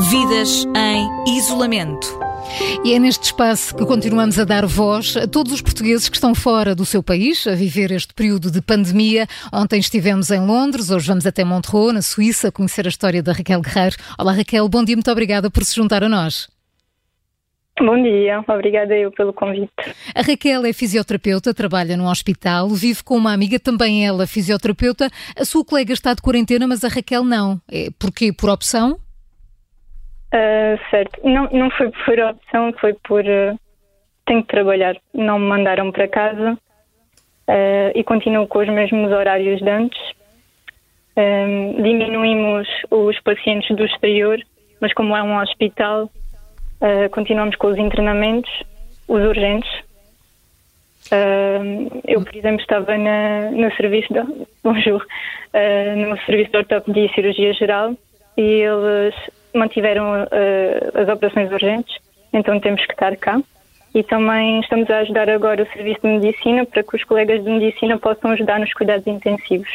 Vidas em isolamento. E é neste espaço que continuamos a dar voz a todos os portugueses que estão fora do seu país a viver este período de pandemia. Ontem estivemos em Londres, hoje vamos até Montreux, na Suíça, conhecer a história da Raquel Guerreiro. Olá Raquel, bom dia, muito obrigada por se juntar a nós. Bom dia, obrigada eu pelo convite. A Raquel é fisioterapeuta, trabalha num hospital, vive com uma amiga, também ela fisioterapeuta. A sua colega está de quarentena, mas a Raquel não. É porquê? Por opção? Uh, certo, não, não foi por opção, foi por uh, tenho que trabalhar. Não me mandaram para casa uh, e continuo com os mesmos horários de antes. diminuímos os pacientes do exterior, mas como é um hospital, continuamos com os internamentos, os urgentes. Eu, por exemplo, estava na, no serviço de, bonjour, no serviço de ortopedia e cirurgia geral e eles mantiveram as operações urgentes, então temos que estar cá. E também estamos a ajudar agora o Serviço de Medicina para que os colegas de Medicina possam ajudar nos cuidados intensivos.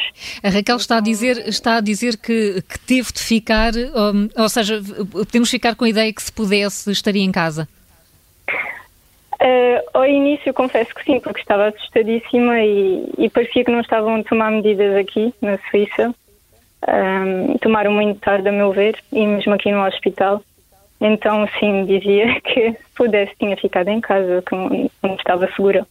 A Raquel está a dizer, está a dizer que, que teve de ficar, ou, ou seja, podemos ficar com a ideia que se pudesse estaria em casa? Uh, ao início confesso que sim, porque estava assustadíssima e, e, parecia que não estavam a tomar medidas aqui na Suíça. Um, tomaram muito tarde, a meu ver, e mesmo aqui no hospital. Então, sim, dizia que se pudesse tinha ficado em casa, que não, estava segura.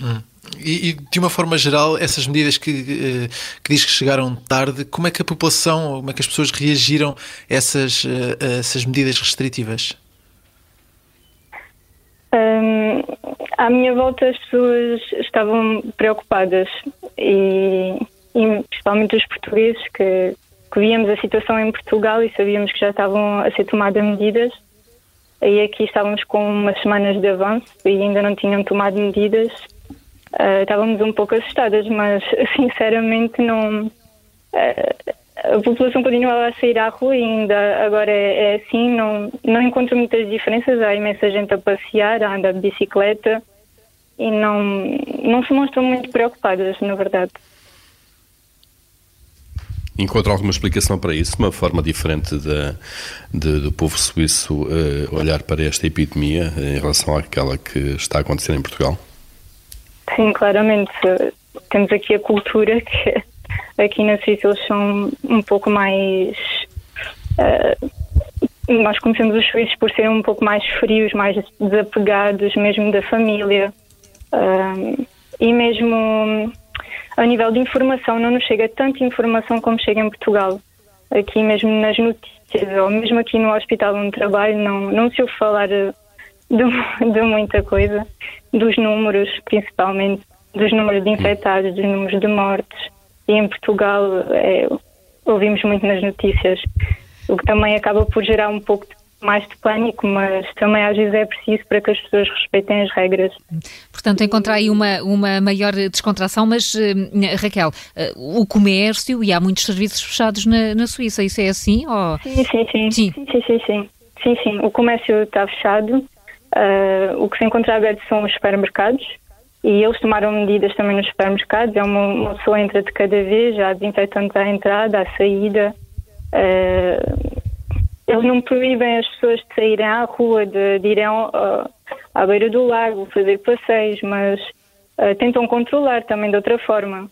Hum. E, e, de uma forma geral, essas medidas que, eh, que diz que chegaram tarde, como é que a população, como é que as pessoas reagiram a essas, a essas medidas restritivas? Um, à minha volta, as pessoas estavam preocupadas e, e principalmente os portugueses que que víamos a situação em Portugal e sabíamos que já estavam a ser tomadas medidas. Aí aqui estávamos com umas semanas de avanço e ainda não tinham tomado medidas. Uh, estávamos um pouco assustadas, mas sinceramente não. Uh, a população continuava a sair à rua e ainda agora é, é, assim, não, não encontro muitas diferenças. Há imensa gente a passear, a andar de bicicleta e não, não se mostram muito preocupadas, na verdade. Encontra alguma explicação para isso? Uma forma diferente de, de, do povo suíço uh, olhar para esta epidemia em relação àquela que está a acontecer em Portugal? Sim, claramente. Temos aqui a cultura que aqui na Suíça eles são um pouco mais. Uh, nós conhecemos os suíços por serem um pouco mais frios, mais desapegados, mesmo da família. Uh, e mesmo a nível de informação não nos chega tanta informação como chega em Portugal. Aqui mesmo nas notícias, ou mesmo aqui no hospital onde trabalho, não, não se ouve falar de, de muita coisa, dos números principalmente, dos números de infectados, dos números de mortes. E em Portugal é, ouvimos muito nas notícias, o que também acaba por gerar um pouco de mais de pânico, mas também às vezes é preciso para que as pessoas respeitem as regras. Portanto, encontrar aí uma, uma maior descontração, mas uh, Raquel, uh, o comércio e há muitos serviços fechados na, na Suíça, isso é assim? Ou... Sim, sim, sim. Sim, sim, sim. sim, sim. sim. O comércio está fechado. Uh, o que se encontra aberto são os supermercados e eles tomaram medidas também nos supermercados. É uma, uma pessoa entra de cada vez, há desinfetantes à entrada, à saída. Uh, eles não proíbem as pessoas de saírem à rua, de, de irem uh, à beira do lago, fazer passeios, mas uh, tentam controlar também de outra forma.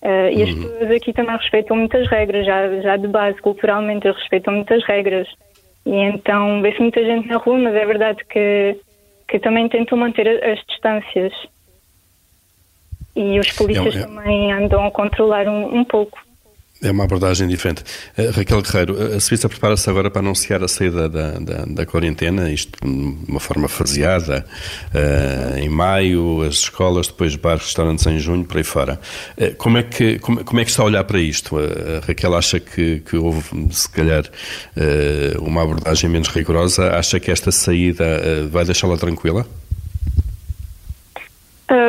Uh, e as uhum. pessoas aqui também respeitam muitas regras, já, já de base, culturalmente, eles respeitam muitas regras. E então vê-se muita gente na rua, mas é verdade que, que também tentam manter as distâncias. E os polícias é, é... também andam a controlar um, um pouco. É uma abordagem diferente. Uh, Raquel Guerreiro, a Suíça prepara-se agora para anunciar a saída da, da, da quarentena, isto de uma forma faseada, uh, em maio, as escolas, depois bares, restaurantes em junho, por aí fora. Uh, como, é que, como, como, é que está a olhar para isto? Raquel acha que, que houve, se calhar, uma abordagem menos rigorosa? Acha que esta saída vai deixá-la tranquila?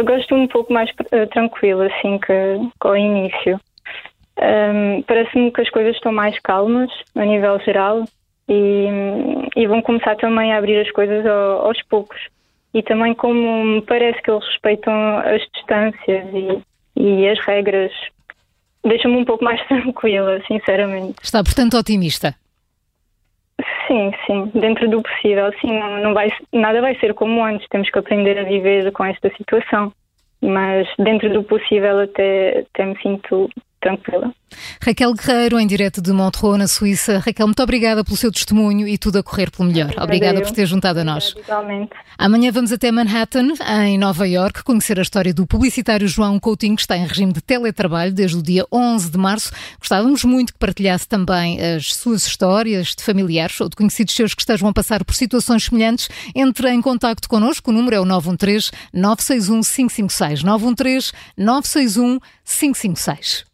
gosto um pouco mais tranquila, assim, que, que ao início. Um, Parece-me que as coisas estão mais calmas a nível geral e, e vão começar também a abrir as coisas ao, aos poucos. E também como me parece que eles respeitam as distâncias e, e as regras, deixa-me um pouco mais tranquila, sinceramente. Está, portanto, otimista? Sim, sim, dentro do possível. Sim, não, não vai, nada vai ser como antes. Temos que aprender a viver com esta situação. Mas dentro do possível até, até me sinto tranquila. Raquel Guerreiro, em direto de Montreux, na Suíça. Raquel, muito obrigada pelo seu testemunho e tudo a correr pelo melhor. Obrigada, obrigada por ter juntado a nós. Igualmente. Amanhã vamos até Manhattan, em Nova York, conhecer a história do publicitário João Coutinho, que está em regime de teletrabalho desde o dia 11 de março. Gostávamos muito que partilhasse também as suas histórias de familiares ou de conhecidos seus que estejam a passar por situações semelhantes. Entre em contato connosco, o número é o 913 961 556. 913 961 556.